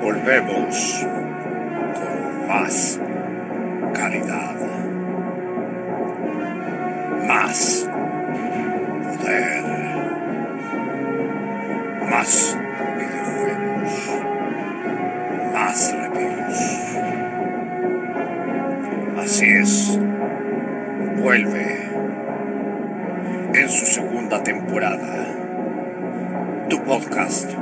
Volvemos con más calidad, más poder, más videojuegos, más reviews. Así es, vuelve en su segunda temporada tu podcast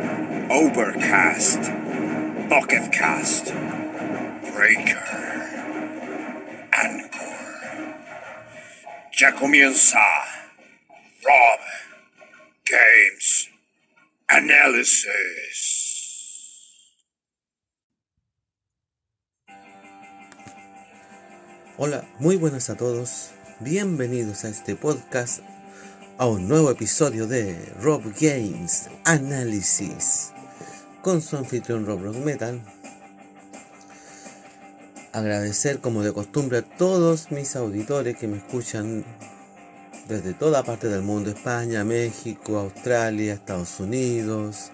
Overcast, Pocket Cast, Breaker, Anchor. Ya comienza Rob Games Analysis. Hola, muy buenas a todos. Bienvenidos a este podcast, a un nuevo episodio de Rob Games Analysis con su anfitrión Rob Rock Metal. Agradecer como de costumbre a todos mis auditores que me escuchan desde toda parte del mundo, España, México, Australia, Estados Unidos,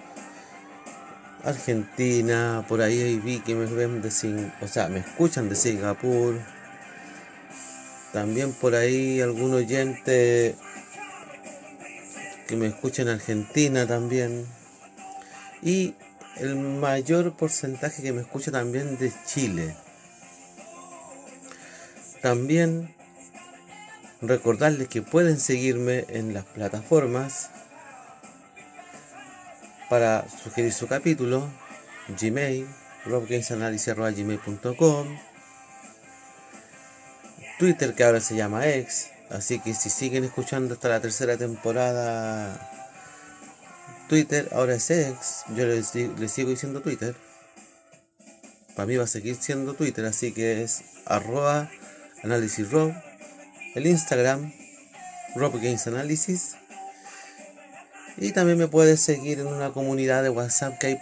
Argentina, por ahí vi que me ven de Sing o sea, me escuchan de Singapur. También por ahí algún oyente que me escucha en Argentina también. Y el mayor porcentaje que me escucha también de Chile. También recordarles que pueden seguirme en las plataformas para sugerir su capítulo, Gmail, robgamesanalysis.gmail.com, Twitter que ahora se llama X, así que si siguen escuchando hasta la tercera temporada, Twitter ahora es X, yo les sigo diciendo Twitter, para mí va a seguir siendo Twitter, así que es arroba análisis rob, el Instagram, Rob Analysis. Y también me puedes seguir en una comunidad de WhatsApp que hay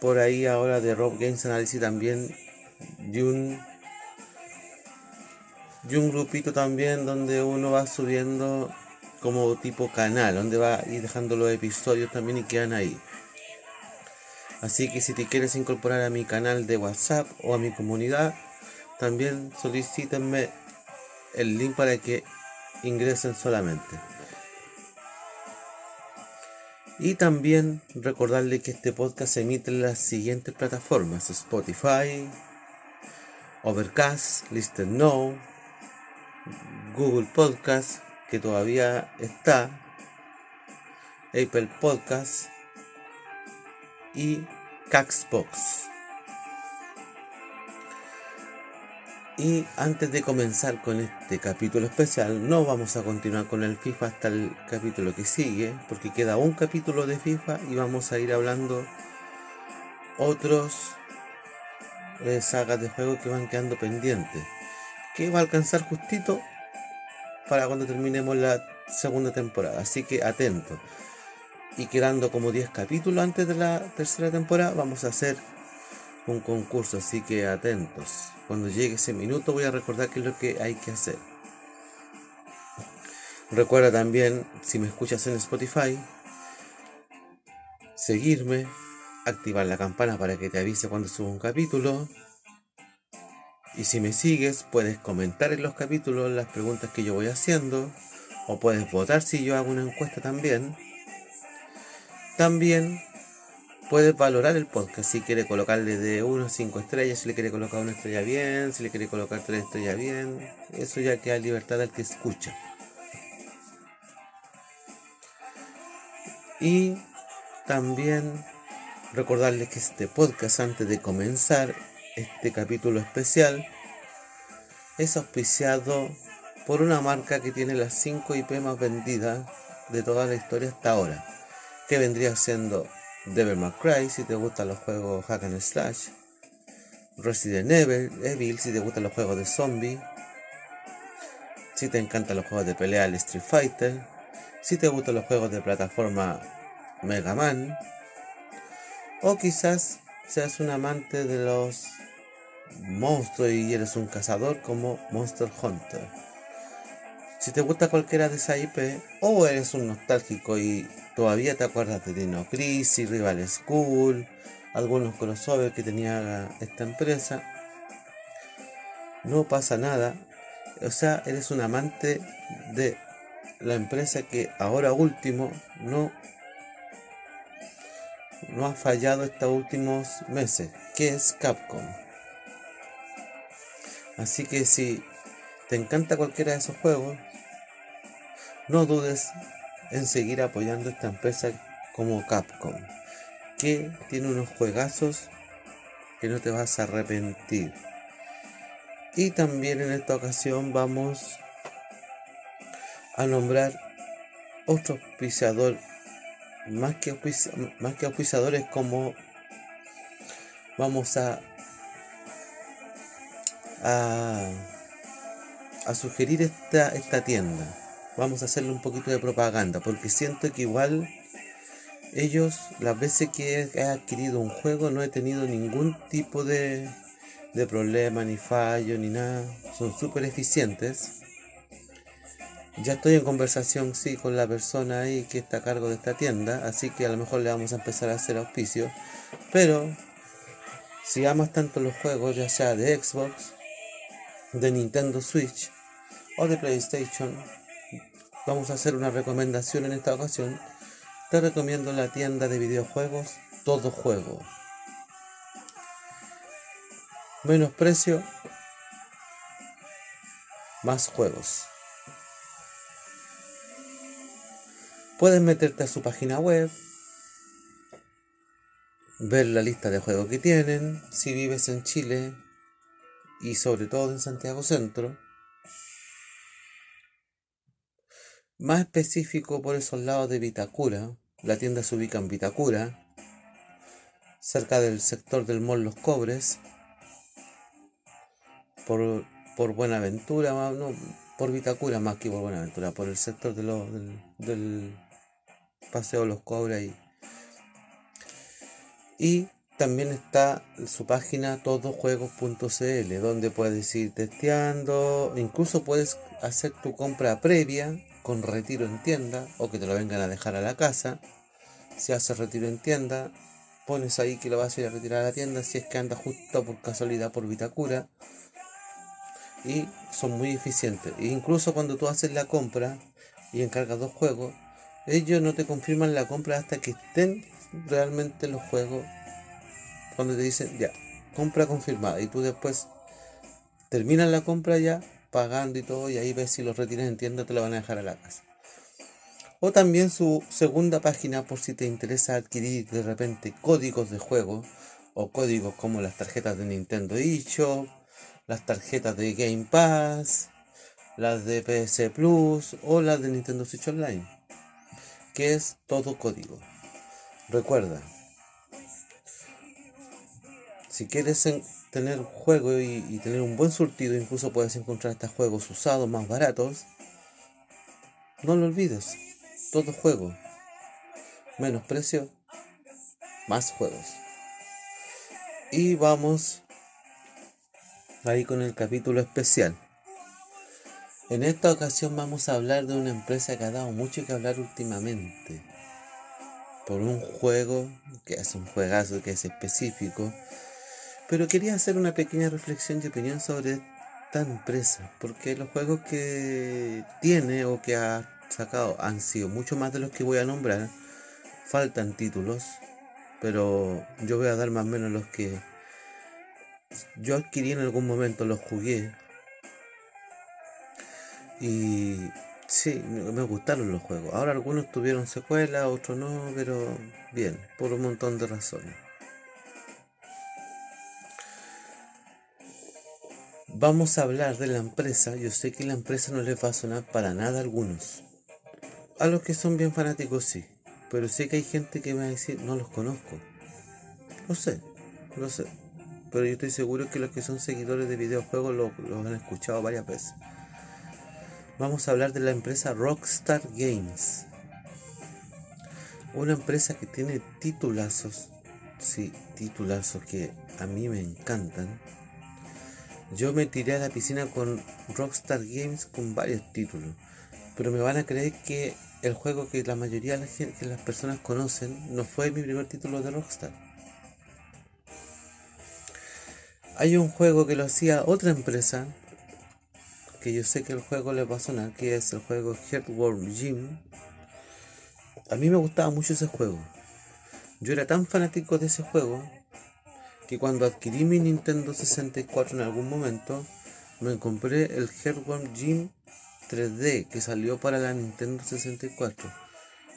por ahí ahora de Rob Games Analysis también. Y un, y un grupito también donde uno va subiendo como tipo canal, donde va a ir dejando los episodios también y quedan ahí. Así que si te quieres incorporar a mi canal de WhatsApp o a mi comunidad, también solicítenme el link para que ingresen solamente. Y también recordarle que este podcast se emite en las siguientes plataformas: Spotify, Overcast, Listen Now, Google Podcast, que todavía está, Apple Podcast y Caxbox. Y antes de comenzar con este capítulo especial, no vamos a continuar con el FIFA hasta el capítulo que sigue, porque queda un capítulo de FIFA y vamos a ir hablando otros eh, sagas de juego que van quedando pendientes, que va a alcanzar justito para cuando terminemos la segunda temporada. Así que atento. Y quedando como 10 capítulos antes de la tercera temporada, vamos a hacer un concurso, así que atentos. Cuando llegue ese minuto voy a recordar qué es lo que hay que hacer. Recuerda también, si me escuchas en Spotify, seguirme, activar la campana para que te avise cuando suba un capítulo. Y si me sigues, puedes comentar en los capítulos las preguntas que yo voy haciendo. O puedes votar si yo hago una encuesta también. También puedes valorar el podcast si quiere colocarle de 1 a 5 estrellas, si le quiere colocar una estrella bien, si le quiere colocar 3 estrellas bien. Eso ya queda libertad al que escucha. Y también recordarles que este podcast antes de comenzar este capítulo especial es auspiciado por una marca que tiene las 5 IP más vendidas de toda la historia hasta ahora, que vendría siendo Devil May Cry si te gustan los juegos Hack and Slash, Resident Evil, Evil si te gustan los juegos de zombie, si te encantan los juegos de pelea el Street Fighter, si te gustan los juegos de plataforma Mega Man, o quizás seas un amante de los monstruos y eres un cazador como Monster Hunter. Si te gusta cualquiera de esa IP, o eres un nostálgico y todavía te acuerdas de Dino Crisis, Rival School, algunos crossovers que tenía esta empresa, no pasa nada. O sea, eres un amante de la empresa que ahora último no no ha fallado estos últimos meses, que es Capcom. Así que si te encanta cualquiera de esos juegos, no dudes en seguir apoyando esta empresa como Capcom, que tiene unos juegazos que no te vas a arrepentir. Y también en esta ocasión vamos a nombrar otro auspiciador más que, más que auspiciadores como vamos a, a, a sugerir esta, esta tienda. Vamos a hacerle un poquito de propaganda porque siento que igual ellos las veces que he adquirido un juego no he tenido ningún tipo de, de problema ni fallo ni nada. Son súper eficientes. Ya estoy en conversación, sí, con la persona ahí que está a cargo de esta tienda, así que a lo mejor le vamos a empezar a hacer auspicio. Pero, si amas tanto los juegos, ya sea de Xbox, de Nintendo Switch o de PlayStation, vamos a hacer una recomendación en esta ocasión. Te recomiendo la tienda de videojuegos Todo Juego. Menos precio, más juegos. Puedes meterte a su página web, ver la lista de juegos que tienen, si vives en Chile y sobre todo en Santiago Centro. Más específico por esos lados de Vitacura, la tienda se ubica en Vitacura, cerca del sector del Mall Los Cobres, por, por Buenaventura, no, por Vitacura más que por Buenaventura, por el sector de del, del Paseo Los Cobres ahí. Y también está su página todojuegos.cl donde puedes ir testeando, incluso puedes hacer tu compra previa con retiro en tienda o que te lo vengan a dejar a la casa. Si haces retiro en tienda, pones ahí que lo vas a ir a retirar a la tienda si es que anda justo por casualidad por Vitacura. Y son muy eficientes. E incluso cuando tú haces la compra y encargas dos juegos, ellos no te confirman la compra hasta que estén realmente los juegos. Cuando te dicen, ya, compra confirmada. Y tú después terminas la compra ya, pagando y todo, y ahí ves si los retiras en tienda, te lo van a dejar a la casa. O también su segunda página por si te interesa adquirir de repente códigos de juego o códigos como las tarjetas de Nintendo eShop, las tarjetas de Game Pass, las de PS Plus o las de Nintendo Switch Online que es todo código. Recuerda, si quieres tener juego y, tener un buen surtido, incluso puedes encontrar estos juegos usados más baratos. No lo olvides, todo juego. Menos precio, más juegos. Y vamos ahí con el capítulo especial. En esta ocasión vamos a hablar de una empresa que ha dado mucho que hablar últimamente. Por un juego, que es un juegazo que es específico. Pero quería hacer una pequeña reflexión y opinión sobre esta empresa. Porque los juegos que tiene o que ha sacado han sido mucho más de los que voy a nombrar. Faltan títulos. Pero yo voy a dar más o menos los que yo adquirí en algún momento, los jugué y sí, me gustaron los juegos. Ahora algunos tuvieron secuelas, otros no, pero bien, por un montón de razones. Vamos a hablar de la empresa. Yo sé que la empresa no les va a sonar para nada a algunos. A los que son bien fanáticos sí. Pero sé que hay gente que me va a decir, no los conozco. No sé, no sé. Pero yo estoy seguro que los que son seguidores de videojuegos lo, lo han escuchado varias veces. Vamos a hablar de la empresa Rockstar Games. Una empresa que tiene titulazos. Sí, titulazos que a mí me encantan. Yo me tiré a la piscina con Rockstar Games con varios títulos. Pero me van a creer que el juego que la mayoría de las personas conocen no fue mi primer título de Rockstar. Hay un juego que lo hacía otra empresa, que yo sé que el juego le va a sonar, que es el juego Heartworm Gym. A mí me gustaba mucho ese juego. Yo era tan fanático de ese juego que cuando adquirí mi Nintendo 64 en algún momento, me compré el Heartworm Gym 3D que salió para la Nintendo 64.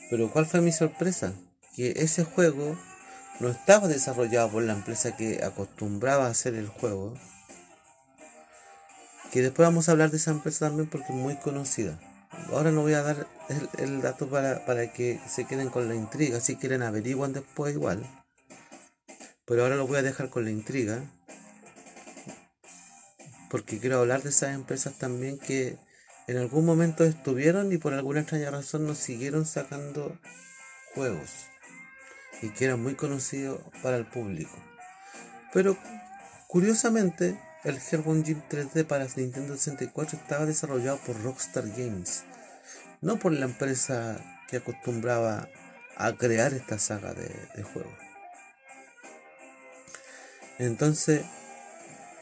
Pero ¿cuál fue mi sorpresa? Que ese juego no estaba desarrollado por la empresa que acostumbraba a hacer el juego. Que después vamos a hablar de esa empresa también porque es muy conocida. Ahora no voy a dar el, dato para, para, que se queden con la intriga. Si quieren averiguan después igual. Pero ahora lo voy a dejar con la intriga. Porque quiero hablar de esas empresas también que en algún momento estuvieron y por alguna extraña razón nos siguieron sacando juegos. Y que eran muy conocidos para el público. Pero curiosamente, el Herbon Gym 3D para Nintendo 64 estaba desarrollado por Rockstar Games, no por la empresa que acostumbraba a crear esta saga de juegos. Entonces,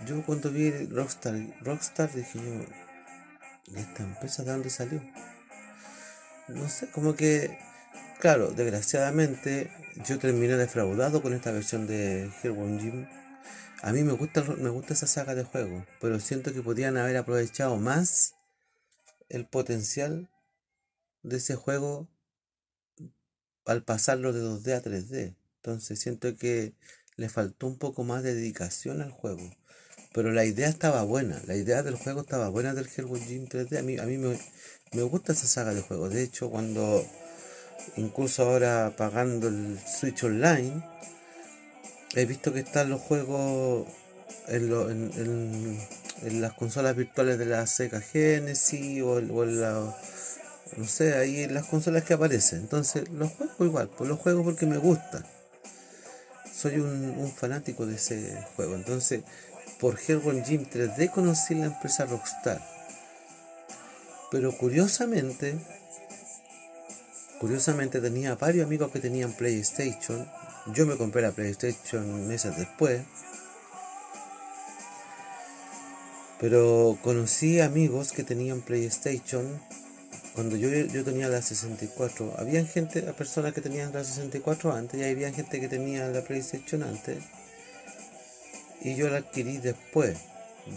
yo cuando vi Rockstar, Rockstar dije yo, ¿y esta empresa de dónde salió? No sé, como que, claro, desgraciadamente yo terminé defraudado con esta versión de One Gym. A mí me gusta, me gusta esa saga de juegos, pero siento que podían haber aprovechado más el potencial de ese juego al pasarlo de 2D a 3D. Entonces siento que le faltó un poco más de dedicación al juego. Pero la idea estaba buena, la idea del juego estaba buena del Hellboy Gym 3D. A mí, a mí me, me gusta esa saga de juegos. De hecho, cuando incluso ahora pagando el Switch Online, he visto que están los juegos en, en, las consolas virtuales de la Sega Genesis o, o en la, no sé, ahí en las consolas que aparecen. Entonces, los juego igual, pues los juego porque me gustan soy un, fanático de ese juego. Entonces, por Hellboy Gym 3D conocí la empresa Rockstar. Pero curiosamente, curiosamente tenía varios amigos que tenían PlayStation. Yo me compré la PlayStation meses después. Pero conocí amigos que tenían PlayStation cuando yo, yo tenía la 64, había gente, personas que tenían la 64 antes y había gente que tenía la PlayStation antes. Y yo la adquirí después.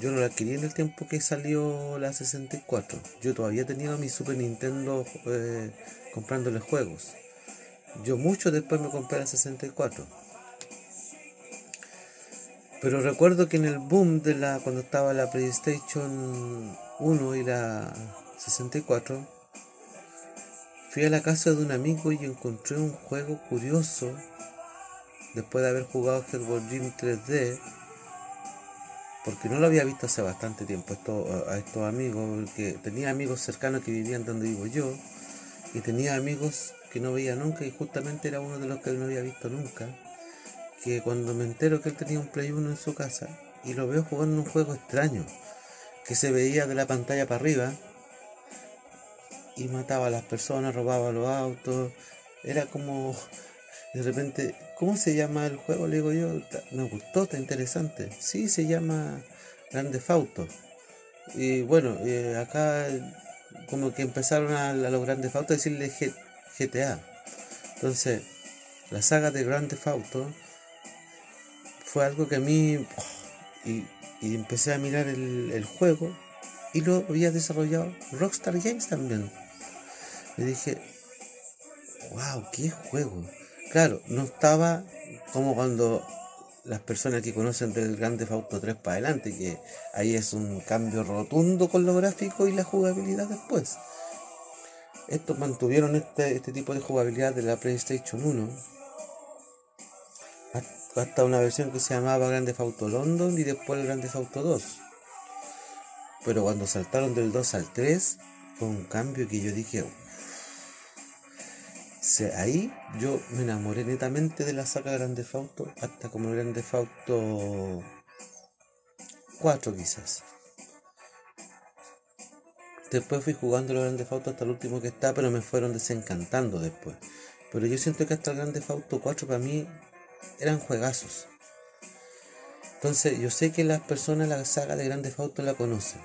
Yo no la adquirí en el tiempo que salió la 64. Yo todavía tenía mi Super Nintendo eh, comprándole juegos. Yo mucho después me compré la 64. Pero recuerdo que en el boom de la cuando estaba la PlayStation 1 y la 64 Fui a la casa de un amigo y encontré un juego curioso. Después de haber jugado Hellboy Gym 3D. Porque no lo había visto hace bastante tiempo a estos amigos. Porque tenía amigos cercanos que vivían donde vivo yo. Y tenía amigos que no veía nunca. Y justamente era uno de los que no había visto nunca. Que cuando me entero que él tenía un Play 1 en su casa. Y lo veo jugando un juego extraño. Que se veía de la pantalla para arriba y mataba a las personas, robaba los autos. Era como de repente, ¿cómo se llama el juego? Le digo yo, me gustó, está interesante. Sí, se llama Grande Fauto. Y bueno, eh, acá como que empezaron a, los Grandes Auto a decirle GTA. Entonces, la saga de Grande Auto fue algo que a mí... Y, empecé a mirar el, el juego y lo había desarrollado Rockstar Games también. Y dije, wow, qué juego. Claro, no estaba como cuando las personas que conocen del Grande Auto 3 para adelante, que ahí es un cambio rotundo con lo gráfico y la jugabilidad después. estos mantuvieron este, este tipo de jugabilidad de la PlayStation 1 hasta una versión que se llamaba Grande Auto London y después el Grande Auto 2. Pero cuando saltaron del 2 al 3, fue un cambio que yo dije, ahí yo me enamoré netamente de la saga Grande Auto hasta como Grande Auto 4 quizás. Después fui jugando los Grande Auto hasta el último que está, pero me fueron desencantando después. Pero yo siento que hasta el Grande Auto 4 para mí eran juegazos. Entonces yo sé que las personas la saga de Grande Auto la conocen.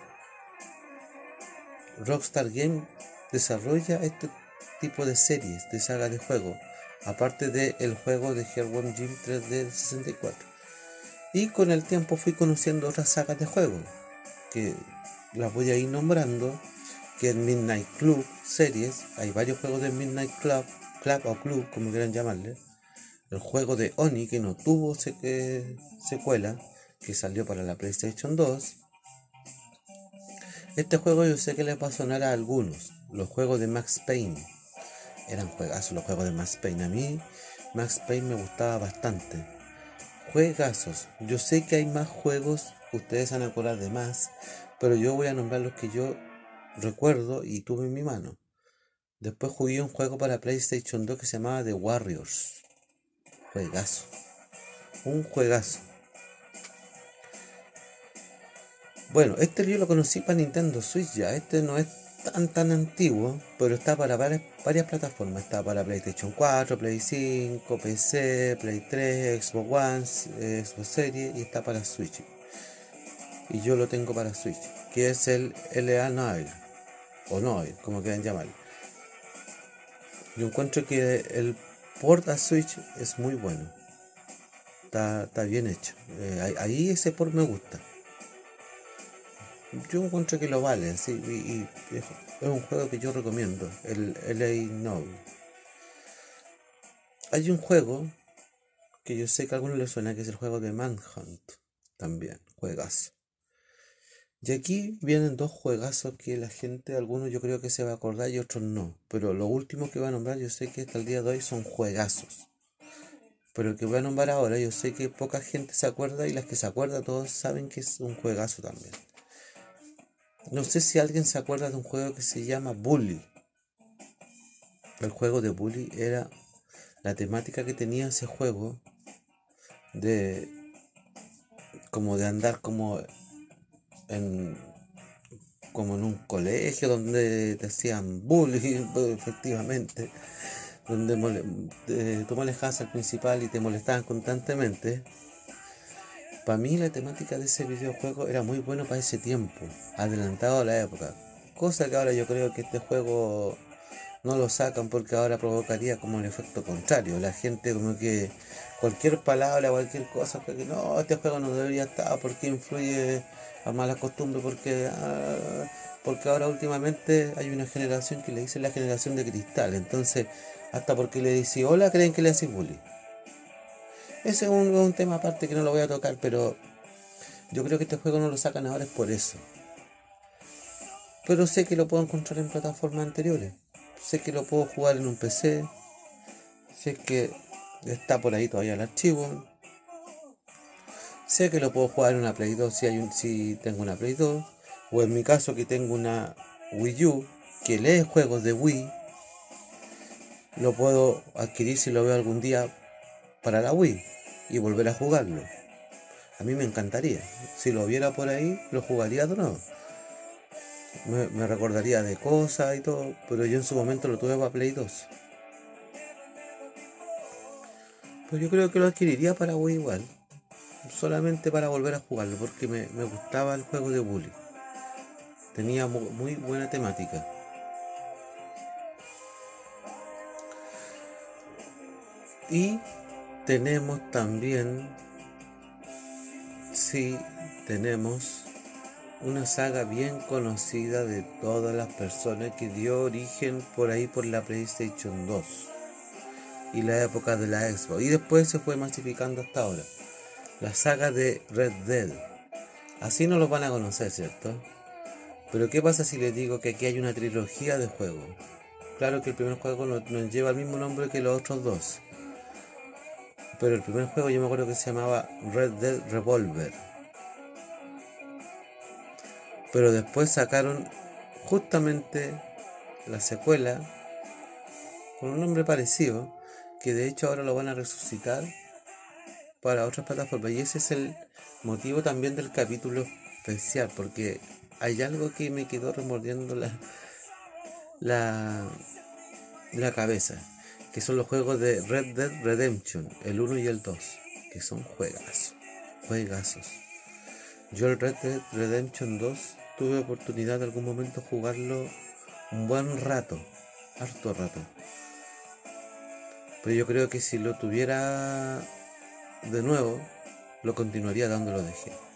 Rockstar Game desarrolla este tipo de series de saga de juego, aparte del el juego de One Gym 3D del 64. Y con el tiempo fui conociendo otras sagas de juego, que las voy a ir nombrando, que es Midnight Club series, hay varios juegos de Midnight Club, Club o Club, como quieran llamarle. El juego de Oni, que no tuvo secuela, que salió para la PlayStation 2. Este juego yo sé que les va a sonar a algunos, los juegos de Max Payne eran juegazos los juegos de Max Payne. A mí Max Payne me gustaba bastante. Juegazos. Yo sé que hay más juegos, ustedes van a acordar de más, pero yo voy a nombrar los que yo recuerdo y tuve en mi mano. Después jugué un juego para PlayStation 2 que se llamaba The Warriors. Juegazo. Un juegazo. Bueno, este yo lo conocí para Nintendo Switch ya. Este no es tan tan antiguo, pero está para varias, plataformas. Está para PlayStation 4, Play 5, PC, Play 3, Xbox One, Xbox Series y está para Switch. Y yo lo tengo para Switch, que es el LA Noir, o Noir, como quieran llamarlo. Yo encuentro que el port a Switch es muy bueno. Está, bien hecho. Eh, ahí ese port me gusta yo encuentro que lo vale, sí, y, es un juego que yo recomiendo, el LA Noble. Hay un juego que yo sé que a algunos les suena, que es el juego de Manhunt, también, juegazo. Y aquí vienen dos juegazos que la gente, algunos yo creo que se va a acordar y otros no. Pero lo último que voy a nombrar, yo sé que hasta el día de hoy son juegazos. Pero el que voy a nombrar ahora, yo sé que poca gente se acuerda y las que se acuerdan todos saben que es un juegazo también. No sé si alguien se acuerda de un juego que se llama Bully. El juego de Bully era la temática que tenía ese juego de como de andar como en como en un colegio donde te hacían bullying efectivamente donde tú molestabas al principal y te molestaban constantemente para mí la temática de ese videojuego era muy bueno para ese tiempo, adelantado a la época. Cosa que ahora yo creo que este juego no lo sacan porque ahora provocaría como el efecto contrario. La gente como que cualquier palabra, cualquier cosa, que no, este juego no debería estar porque influye a malas costumbres, porque, ah, porque ahora últimamente hay una generación que le dice la generación de cristal. Entonces, hasta porque le dice hola creen que le hace bullying. Ese es un, tema aparte que no lo voy a tocar, pero yo creo que este juego no lo sacan ahora es por eso. Pero sé que lo puedo encontrar en plataformas anteriores. Sé que lo puedo jugar en un PC. Sé que está por ahí todavía el archivo. Sé que lo puedo jugar en una Play 2 si, hay un, si tengo una Play 2. O en mi caso que tengo una Wii U que lee juegos de Wii. Lo puedo adquirir si lo veo algún día para la Wii y volver a jugarlo. A mí me encantaría. Si lo viera por ahí, lo jugaría de nuevo. Me, recordaría de cosas y todo, pero yo en su momento lo tuve para Play 2. Pues yo creo que lo adquiriría para Wii igual. Solamente para volver a jugarlo, porque me, gustaba el juego de Bully. Tenía muy buena temática. Y tenemos también, sí, tenemos una saga bien conocida de todas las personas que dio origen por ahí por la PlayStation 2 y la época de la Xbox. Y después se fue masificando hasta ahora. La saga de Red Dead. Así no los van a conocer, ¿cierto? Pero ¿qué pasa si les digo que aquí hay una trilogía de juegos? Claro que el primer juego no, lleva el mismo nombre que los otros dos. Pero el primer juego yo me acuerdo que se llamaba Red Dead Revolver. Pero después sacaron justamente la secuela con un nombre parecido, que de hecho ahora lo van a resucitar para otras plataformas. Y ese es el motivo también del capítulo especial, porque hay algo que me quedó remordiendo la, la, la cabeza, que son los juegos de Red Dead Redemption, el 1 y el 2, que son juegazos, juegazos. Yo el Red Dead Redemption 2 tuve oportunidad de algún momento jugarlo un buen rato, harto rato. Pero yo creo que si lo tuviera de nuevo, lo continuaría donde lo dejé.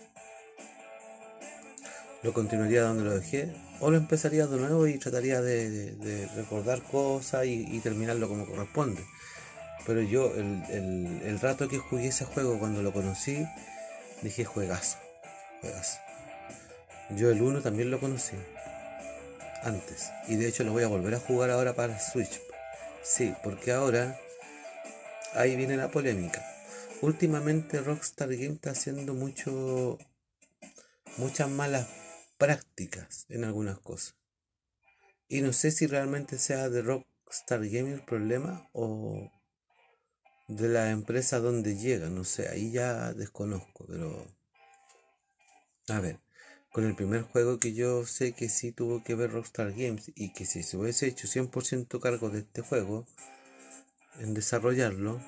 Lo continuaría donde lo dejé, o lo empezaría de nuevo y trataría de, recordar cosas y, terminarlo como corresponde. Pero yo, el, rato que jugué ese juego cuando lo conocí, dije juegazo, juegazo. Yo el 1 también lo conocí antes. Y de hecho lo voy a volver a jugar ahora para Switch. Sí, porque ahora ahí viene la polémica. Últimamente Rockstar Game está haciendo mucho muchas malas prácticas en algunas cosas. Y no sé si realmente sea de Rockstar Game el problema o de la empresa donde llega, no sé, ahí ya desconozco, pero a ver, con el primer juego que yo sé que sí tuvo que ver Rockstar Games y que si se hubiese hecho 100% cargo de este juego, en desarrollarlo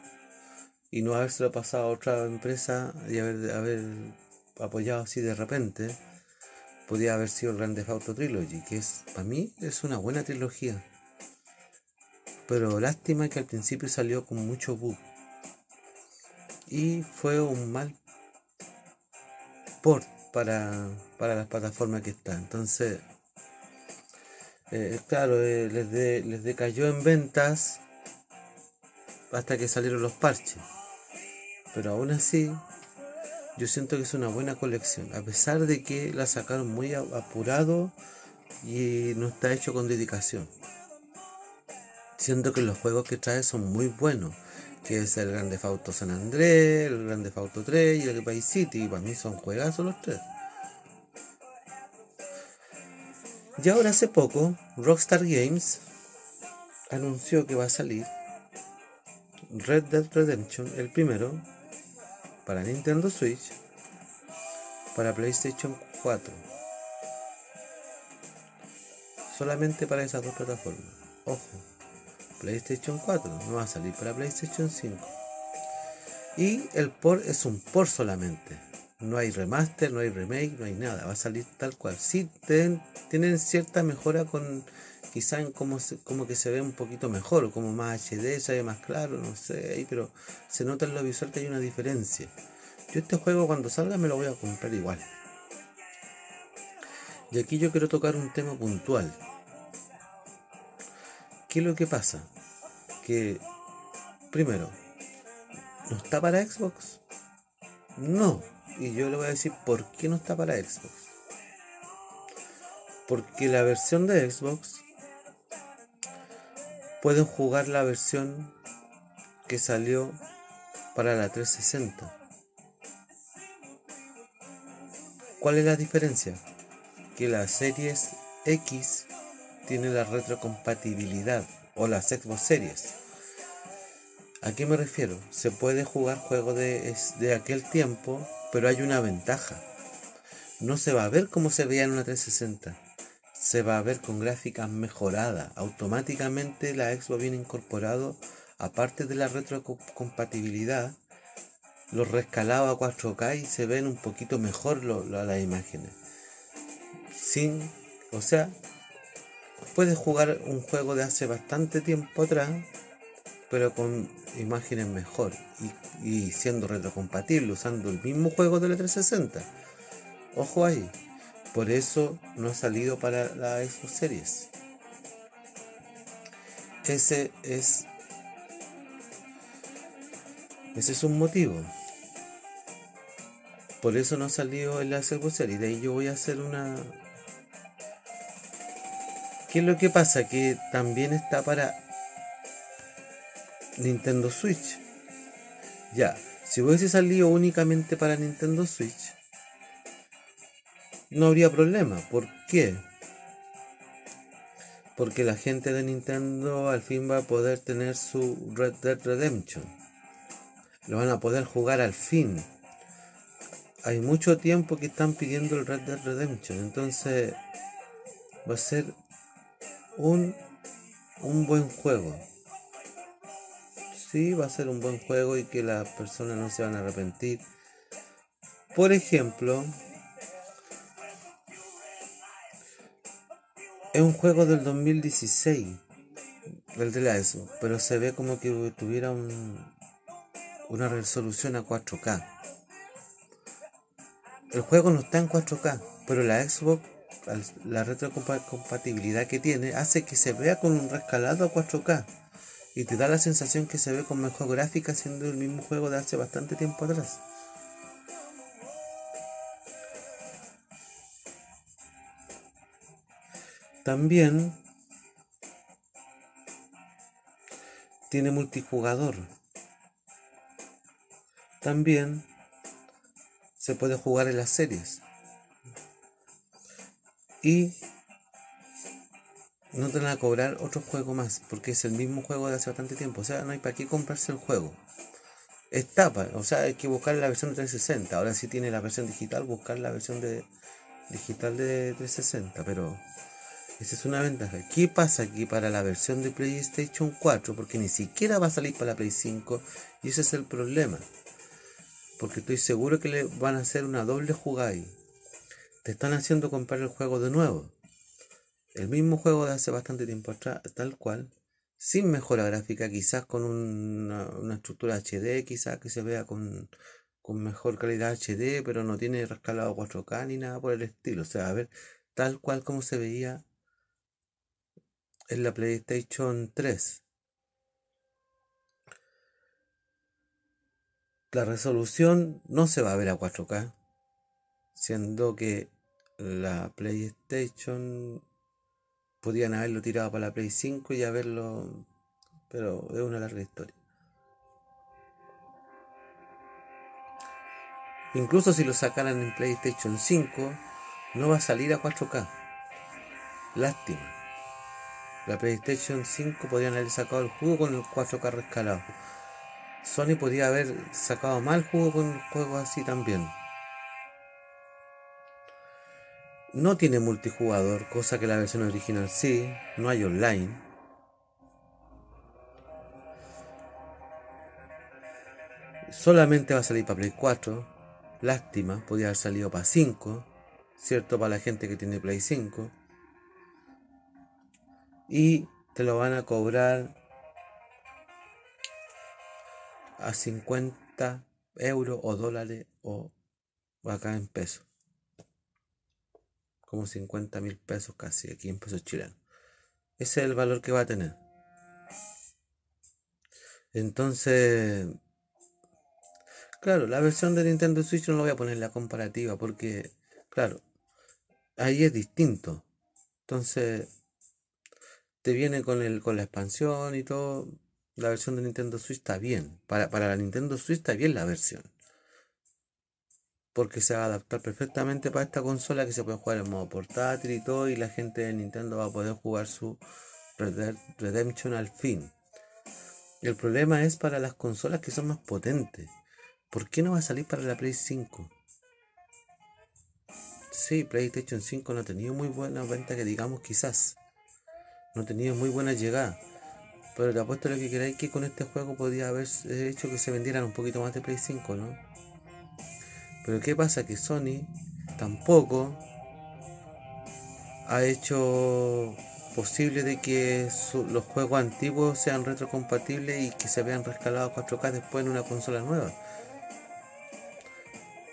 y no habérselo pasado a otra empresa y haber, haber apoyado así de repente, podría haber sido el Grand Theft Auto Trilogy, que es para mí es una buena trilogía. Pero lástima que al principio salió con mucho bug. Y fue un mal port para, para las plataformas que está. Entonces, eh, claro, eh, les, les decayó en ventas hasta que salieron los parches. Pero aún así, yo siento que es una buena colección, a pesar de que la sacaron muy apurado y no está hecho con dedicación. Siento que los juegos que trae son muy buenos que es el Grande Fauto San Andrés, el Grande Fauto 3 y el Vice City. Para mí son juegazos los tres. Y ahora hace poco, Rockstar Games anunció que va a salir Red Dead Redemption, el primero, para Nintendo Switch, para PlayStation 4. Solamente para esas dos plataformas. Ojo. PlayStation 4, no va a salir para PlayStation 5. Y el port es un port solamente. No hay remaster, no hay remake, no hay nada. Va a salir tal cual. Sí, tienen cierta mejora con quizá en cómo, como que se ve un poquito mejor, como más HD, se ve más claro, no sé, pero se nota en lo visual que hay una diferencia. Yo este juego cuando salga me lo voy a comprar igual. Y aquí yo quiero tocar un tema puntual. ¿Qué es lo que pasa? que, primero, ¿no está para Xbox? No. Y yo le voy a decir por qué no está para Xbox. Porque la versión de Xbox pueden jugar la versión que salió para la 360. ¿Cuál es la diferencia? Que la Series X tiene la retrocompatibilidad o las Xbox Series. ¿A qué me refiero? Se puede jugar juegos de, de aquel tiempo, pero hay una ventaja. No se va a ver como se veía en una 360. Se va a ver con gráficas mejoradas. Automáticamente la Xbox viene incorporado, aparte de la retrocompatibilidad, los rescalados a 4K y se ven un poquito mejor las imágenes. Sin, o sea, puedes jugar un juego de hace bastante tiempo atrás, pero con imágenes mejor y, siendo retrocompatible, usando el mismo juego de la 360. Ojo ahí, por eso no ha salido para la Xbox Series. Ese es. Ese es un motivo. Por eso no ha salido en la Xbox Series. De ahí yo voy a hacer una, ¿Qué es lo que pasa? Que también está para Nintendo Switch. Ya, si hubiese salido únicamente para Nintendo Switch, no habría problema. ¿Por qué? Porque la gente de Nintendo al fin va a poder tener su Red Dead Redemption. Lo van a poder jugar al fin. Hay mucho tiempo que están pidiendo el Red Dead Redemption. Entonces va a ser un, un buen juego. Sí, va a ser un buen juego y que las personas no se van a arrepentir. Por ejemplo, es un juego del 2016, el de la ESO, pero se ve como que tuviera una resolución a 4K. El juego no está en 4K, pero la Xbox la retrocompatibilidad que tiene hace que se vea con un rescalado a 4K y te da la sensación que se ve con mejor gráfica siendo el mismo juego de hace bastante tiempo atrás. También tiene multijugador. También se puede jugar en las series y no te van a cobrar otro juego más, porque es el mismo juego de hace bastante tiempo. O sea, no hay para qué comprarse el juego. Está, o sea, hay que buscar la versión de 360. Ahora sí tiene la versión digital, buscar la versión de digital de 360, pero esa es una ventaja. ¿Qué pasa aquí para la versión de PlayStation 4? Porque ni siquiera va a salir para la Play 5 y ese es el problema. Porque estoy seguro que le van a hacer una doble jugada ahí te están haciendo comprar el juego de nuevo. El mismo juego de hace bastante tiempo atrás, tal cual, sin mejora gráfica, quizás con una, estructura HD, quizás que se vea con, mejor calidad HD, pero no tiene rescalado 4K ni nada por el estilo. O sea, a ver, tal cual como se veía en la PlayStation 3. La resolución no se va a ver a 4K, siendo que la PlayStation podían haberlo tirado para la Play 5 y haberlo pero es una larga historia. Incluso si lo sacaran en PlayStation 5 no va a salir a 4K lástima la PlayStation 5 podrían haber sacado el juego con el 4K rescalado Sony podría haber sacado mal juego con un juego así también No tiene multijugador, cosa que la versión original sí. No hay online. Solamente va a salir para Play 4. Lástima, podría haber salido para 5. ¿Cierto? Para la gente que tiene Play 5. Y te lo van a cobrar a 50 euros o dólares o acá en pesos como 50 mil pesos casi, aquí en pesos chilenos. Ese es el valor que va a tener. Entonces, claro, la versión de Nintendo Switch no lo voy a poner en la comparativa porque, claro, ahí es distinto. Entonces, te viene con, el, con la expansión y todo. La versión de Nintendo Switch está bien. Para, para la Nintendo Switch está bien la versión porque se va a adaptar perfectamente para esta consola que se puede jugar en modo portátil y todo y la gente de Nintendo va a poder jugar su Redemption al fin. El problema es para las consolas que son más potentes. ¿Por qué no va a salir para la Play 5? Sí, PlayStation 5 no ha tenido muy buena venta que digamos quizás. No tenido muy buena llegada. Pero te apuesto lo que queráis que con este juego podría haber hecho que se vendieran un poquito más de Play 5, ¿no? Pero ¿qué pasa? Que Sony tampoco ha hecho posible de que los juegos antiguos sean retrocompatibles y que se vean rescalados 4K después en una consola nueva.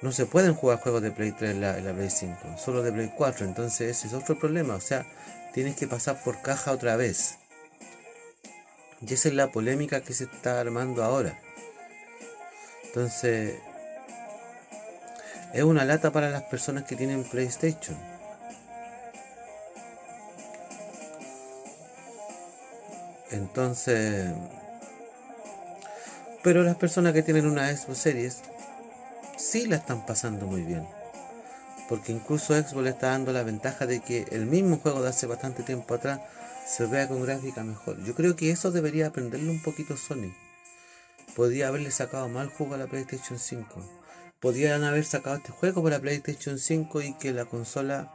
No se pueden jugar juegos de Play 3 en la, Play 5, solo de Play 4. Entonces ese es otro problema. O sea, tienes que pasar por caja otra vez. Y esa es la polémica que se está armando ahora. Entonces, es una lata para las personas que tienen PlayStation. Entonces, pero las personas que tienen una Xbox Series sí la están pasando muy bien. Porque incluso Xbox le está dando la ventaja de que el mismo juego de hace bastante tiempo atrás se vea con gráfica mejor. Yo creo que eso debería aprenderle un poquito Sony. Podría haberle sacado mal juego a la PlayStation 5. Podrían haber sacado este juego para PlayStation 5 y que la consola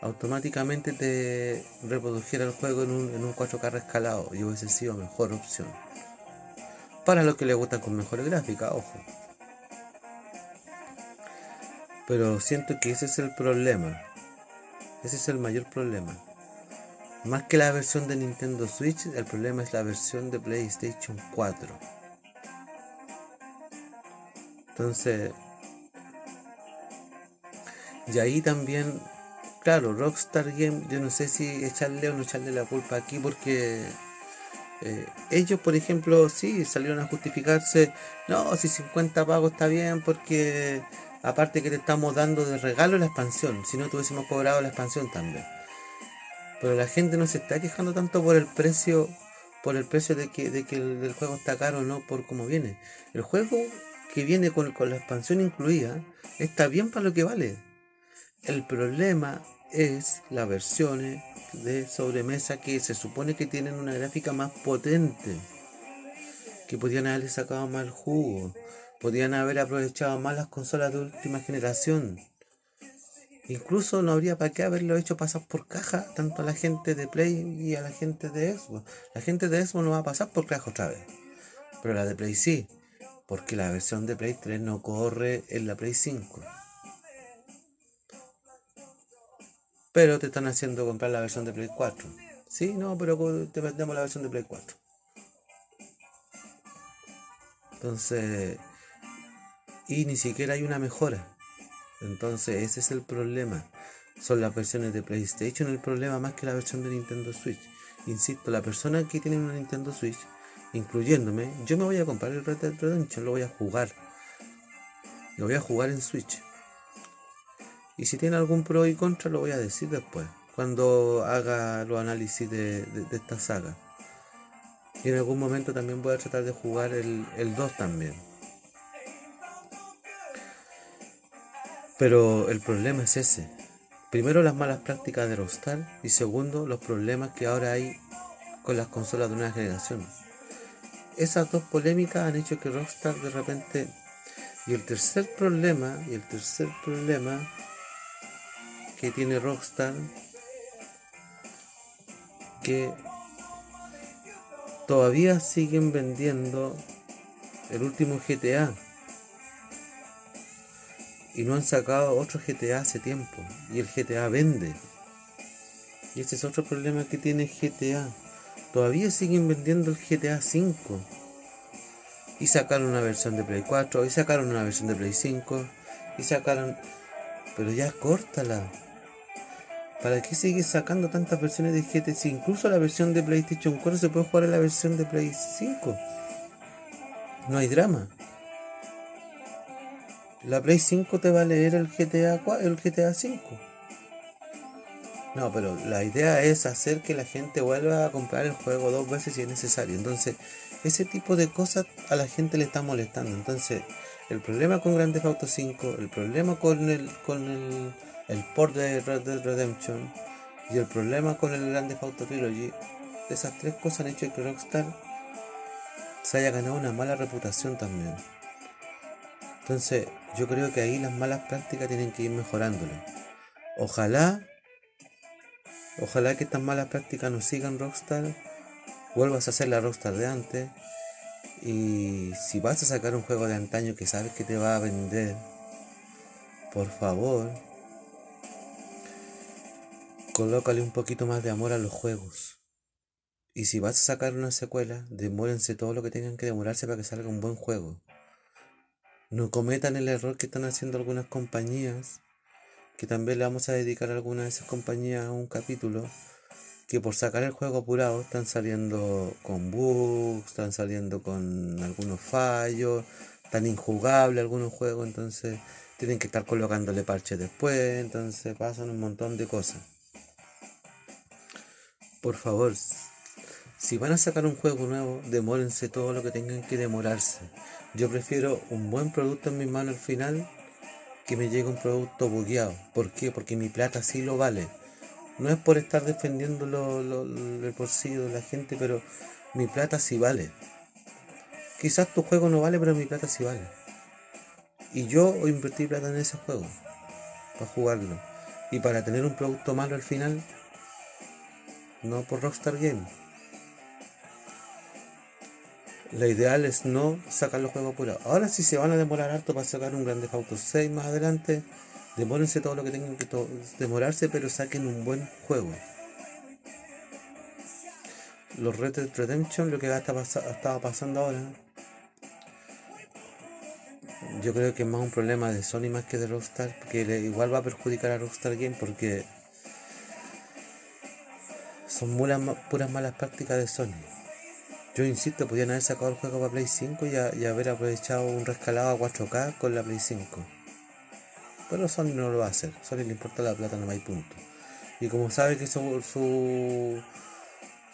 automáticamente te reprodujera el juego en un, en un 4K rescalado y hubiese sido mejor opción. Para los que les gustan con mejores gráficas, ojo. Pero siento que ese es el problema. Ese es el mayor problema. Más que la versión de Nintendo Switch, el problema es la versión de PlayStation 4. Entonces, y ahí también, claro, Rockstar Game, yo no sé si echarle o no echarle la culpa aquí porque eh, ellos, por ejemplo, sí salieron a justificarse, no, si 50 pagos está bien porque aparte que te estamos dando de regalo la expansión, si no tuviésemos cobrado la expansión también. Pero la gente no se está quejando tanto por el precio, por el precio de que, el, juego está caro, no por cómo viene. El juego que viene con, la expansión incluida está bien para lo que vale. El problema es las versiones de sobremesa que se supone que tienen una gráfica más potente. Que podían haberle sacado más jugo. Podían haber aprovechado más las consolas de última generación. Incluso no habría para qué haberlo hecho pasar por caja tanto a la gente de Play y a la gente de Xbox. La gente de Xbox no va a pasar por caja otra vez. Pero la de Play sí. Porque la versión de Play 3 no corre en la Play 5. Pero te están haciendo comprar la versión de Play 4. Sí, no, pero te vendemos la versión de Play 4. Entonces, y ni siquiera hay una mejora. Entonces ese es el problema. Son las versiones de PlayStation el problema más que la versión de Nintendo Switch. Insisto, la persona que tiene una Nintendo Switch, incluyéndome, yo me voy a comprar el Red Dead Redemption, lo voy a jugar. Lo voy a jugar en Switch. Y si tiene algún pro y contra, lo voy a decir después, cuando haga los análisis de, esta saga. Y en algún momento también voy a tratar de jugar el, el 2 también. Pero el problema es ese. Primero las malas prácticas de Rockstar y segundo los problemas que ahora hay con las consolas de nueva generación. Esas dos polémicas han hecho que Rockstar de repente... Y el tercer problema, y el tercer problema que tiene Rockstar, que todavía siguen vendiendo el último GTA y no han sacado otro GTA hace tiempo. Y el GTA vende. Y ese es otro problema que tiene GTA. Todavía siguen vendiendo el GTA 5. Y sacaron una versión de Play 4. Y sacaron una versión de Play 5. Y sacaron... Pero ya córtala. ¿Para qué sigues sacando tantas versiones de GTA? Si incluso la versión de PlayStation 4 se puede jugar en la versión de Play 5. No hay drama. La Play 5 te va a leer el GTA, el GTA 5. No, pero la idea es hacer que la gente vuelva a comprar el juego dos veces si es necesario. Entonces, ese tipo de cosas a la gente le está molestando. Entonces, el problema con Grand Theft Auto 5, el problema con el con el, el port de Red Dead Redemption y el problema con el Grand Theft Auto Trilogy, esas tres cosas han hecho que Rockstar se haya ganado una mala reputación también. Entonces, yo creo que ahí las malas prácticas tienen que ir mejorándolo. Ojalá, ojalá que estas malas prácticas no sigan Rockstar, vuelvas a hacer la Rockstar de antes. Y si vas a sacar un juego de antaño que sabes que te va a vender, por favor, colócale un poquito más de amor a los juegos. Y si vas a sacar una secuela, demórense todo lo que tengan que demorarse para que salga un buen juego. No cometan el error que están haciendo algunas compañías, que también le vamos a dedicar a algunas de esas compañías un capítulo, que por sacar el juego apurado están saliendo con bugs, están saliendo con algunos fallos, tan injugables algunos juegos, entonces tienen que estar colocándole parches después, entonces pasan un montón de cosas. Por favor, Si van a sacar un juego nuevo, demórense todo lo que tengan que demorarse. Yo prefiero un buen producto en mis manos al final que me llegue un producto bugueado. ¿Por qué? Porque mi plata sí lo vale. No es por estar defendiendo lo, lo, el bolsillo de la gente, pero mi plata sí vale. Quizás tu juego no vale, pero mi plata sí vale. Y yo invertí plata en ese juego. Para jugarlo. Y para tener un producto malo al final. No por Rockstar Game. La ideal es no sacar los juegos apurados. Ahora si se van a demorar harto para sacar un Grande Auto 6 más adelante, demórense todo lo que tengan que demorarse, pero saquen un buen juego. Los Red Dead Redemption, lo que estaba pasando ahora, yo creo que es más un problema de Sony más que de Rockstar, que igual va a perjudicar a Rockstar Game porque son puras malas prácticas de Sony. Yo insisto, podían haber sacado el juego para Play 5 y, haber aprovechado un rescalado a 4K con la Play 5. Pero Sony no lo va a hacer. Sony le importa la plata, no hay punto. Y como sabe que su, su,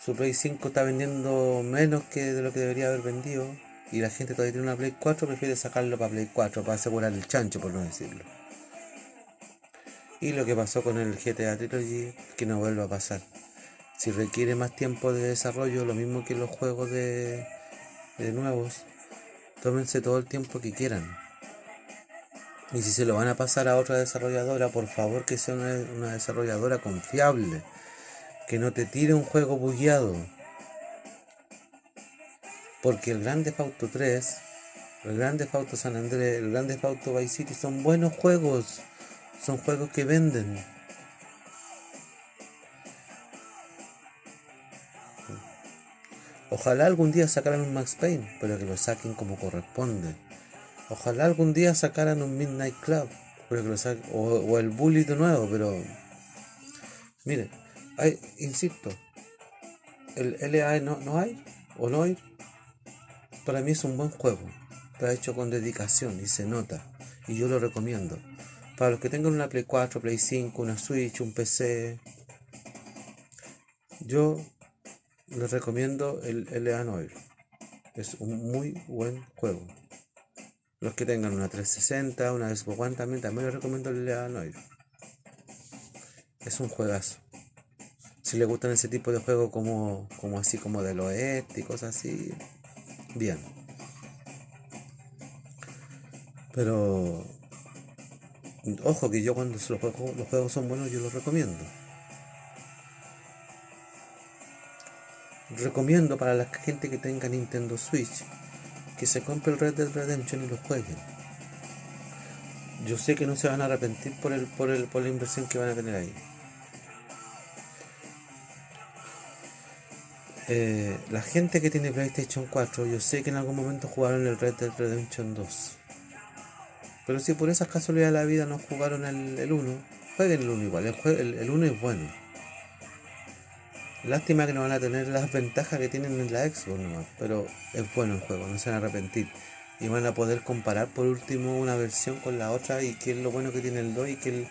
su Play 5 está vendiendo menos que de lo que debería haber vendido, y la gente todavía tiene una Play 4, prefiere sacarlo para Play 4, para asegurar el chancho, por no decirlo. Y lo que pasó con el GTA Trilogy, que no vuelva a pasar si requiere más tiempo de desarrollo, lo mismo que los juegos de, nuevos, tómense todo el tiempo que quieran. Y si se lo van a pasar a otra desarrolladora, por favor que sea una, desarrolladora confiable. Que no te tire un juego bugueado. Porque el Grande Auto 3, el Grande Auto San Andrés, el Grande Auto Vice City son buenos juegos. Son juegos que venden. Ojalá algún día sacaran un Max Payne, pero que lo saquen como corresponde. Ojalá algún día sacaran un Midnight Club, pero que lo saquen, o, el Bully de nuevo, pero... Mire, hay, insisto, el LA no, no hay, o no hay. Para mí es un buen juego. Está hecho con dedicación y se nota. Y yo lo recomiendo. Para los que tengan una Play 4, Play 5, una Switch, un PC. Yo les recomiendo el LA. Es un muy buen juego. Los que tengan una 360, una Xbox One también, también les recomiendo el LA. Es un juegazo. Si les gustan ese tipo de juegos como, como así como del oeste y cosas así, bien. Pero ojo que yo cuando los juegos, los juegos son buenos yo los recomiendo. Recomiendo para la gente que tenga Nintendo Switch que se compre el Red Dead Redemption y lo jueguen. Yo sé que no se van a arrepentir por el, por el, por la inversión que van a tener ahí. Eh, la gente que tiene PlayStation 4, yo sé que en algún momento jugaron el Red Dead Redemption 2. Pero si por esas casualidades de la vida no jugaron el, el 1, jueguen el 1 igual. El, el 1 es bueno. Lástima que no van a tener las ventajas que tienen en la Xbox pero es bueno el juego, no se van a arrepentir. Y van a poder comparar por último una versión con la otra y qué es lo bueno que tiene el 2 y qué,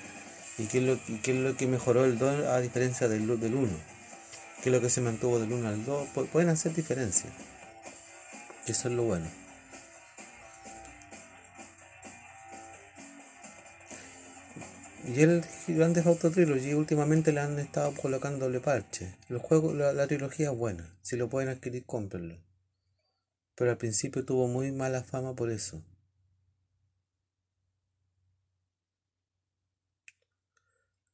es, lo, que mejoró el 2 a diferencia del, del 1. Qué es lo que se mantuvo del 1 al 2. Pueden hacer diferencias. Y eso es lo bueno. Y el Grandes Auto Trilogy últimamente le han estado colocándole parche. El juego, la, trilogía es buena. Si lo pueden adquirir, cómprenlo. Pero al principio tuvo muy mala fama por eso.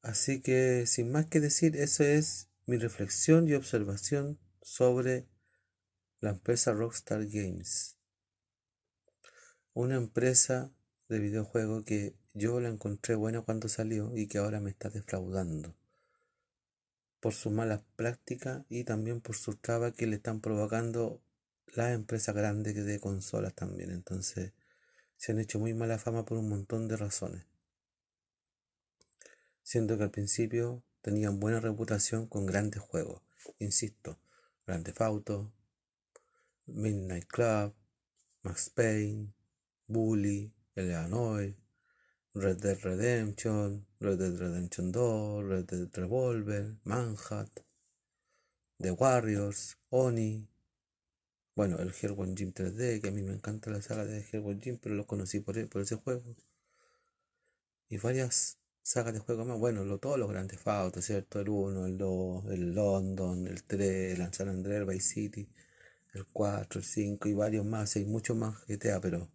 Así que, sin más que decir, eso es mi reflexión y observación sobre la empresa Rockstar Games. Una empresa de videojuego que yo la encontré buena cuando salió y que ahora me está defraudando por sus malas prácticas y también por sus trabas que le están provocando las empresas grandes de consolas también. Entonces se han hecho muy mala fama por un montón de razones. Siendo que al principio tenían buena reputación con grandes juegos. Insisto, Grand Auto, Midnight Club, Max Payne, Bully, Eleanor, Red Dead Redemption, Red Dead Redemption 2, Red Dead Revolver, Manhunt. The Warriors, Oni. Bueno, el Hellboy Gym 3D, que a mí me encanta la saga de Hellboy Gym, pero lo conocí por, e, por ese juego. Y varias sagas de juegos más. Bueno, lo, todos los grandes Fautos, ¿cierto? El 1, el 2, el London, el 3, el San Andreas, el Vice City, el 4, el 5 y varios más. Hay muchos más GTA, pero.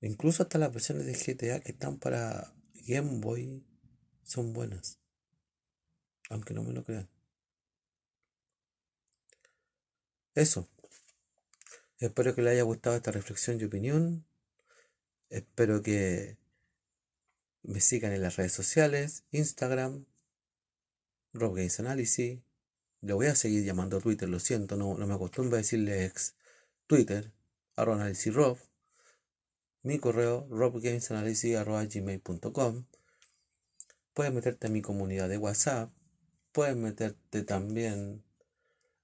Incluso hasta las versiones de GTA que están para Game Boy son buenas. Aunque no me lo crean. Eso. Espero que les haya gustado esta reflexión y opinión. Espero que me sigan en las redes sociales, Instagram, Rob Games Analysis. Le voy a seguir llamando Twitter, lo siento, no, me acostumbro a decirle ex Twitter, arroba Rob. Mi correo, robgamesanalysis.gmail.com. Puedes meterte a mi comunidad de WhatsApp. Puedes meterte también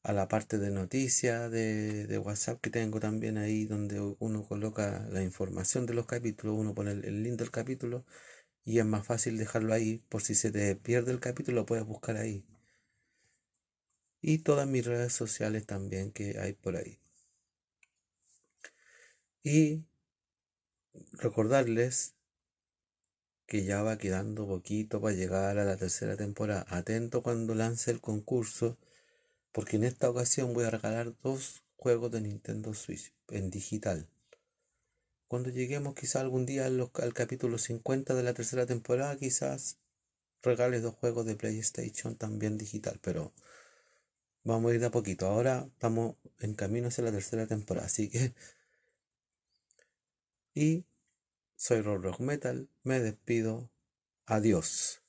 a la parte de noticias de, WhatsApp que tengo también ahí donde uno coloca la información de los capítulos, uno pone el, link del capítulo y es más fácil dejarlo ahí por si se te pierde el capítulo lo puedes buscar ahí. Y todas mis redes sociales también que hay por ahí. Y recordarles que ya va quedando poquito para llegar a la tercera temporada. Atento cuando lance el concurso porque en esta ocasión voy a regalar dos juegos de Nintendo Switch en digital. Cuando lleguemos quizás algún día al, capítulo 50 de la tercera temporada, quizás regales dos juegos de PlayStation también digital, pero vamos a ir de a poquito. Ahora estamos en camino hacia la tercera temporada, así que... Y soy Rob Rock Metal. Me despido. Adiós.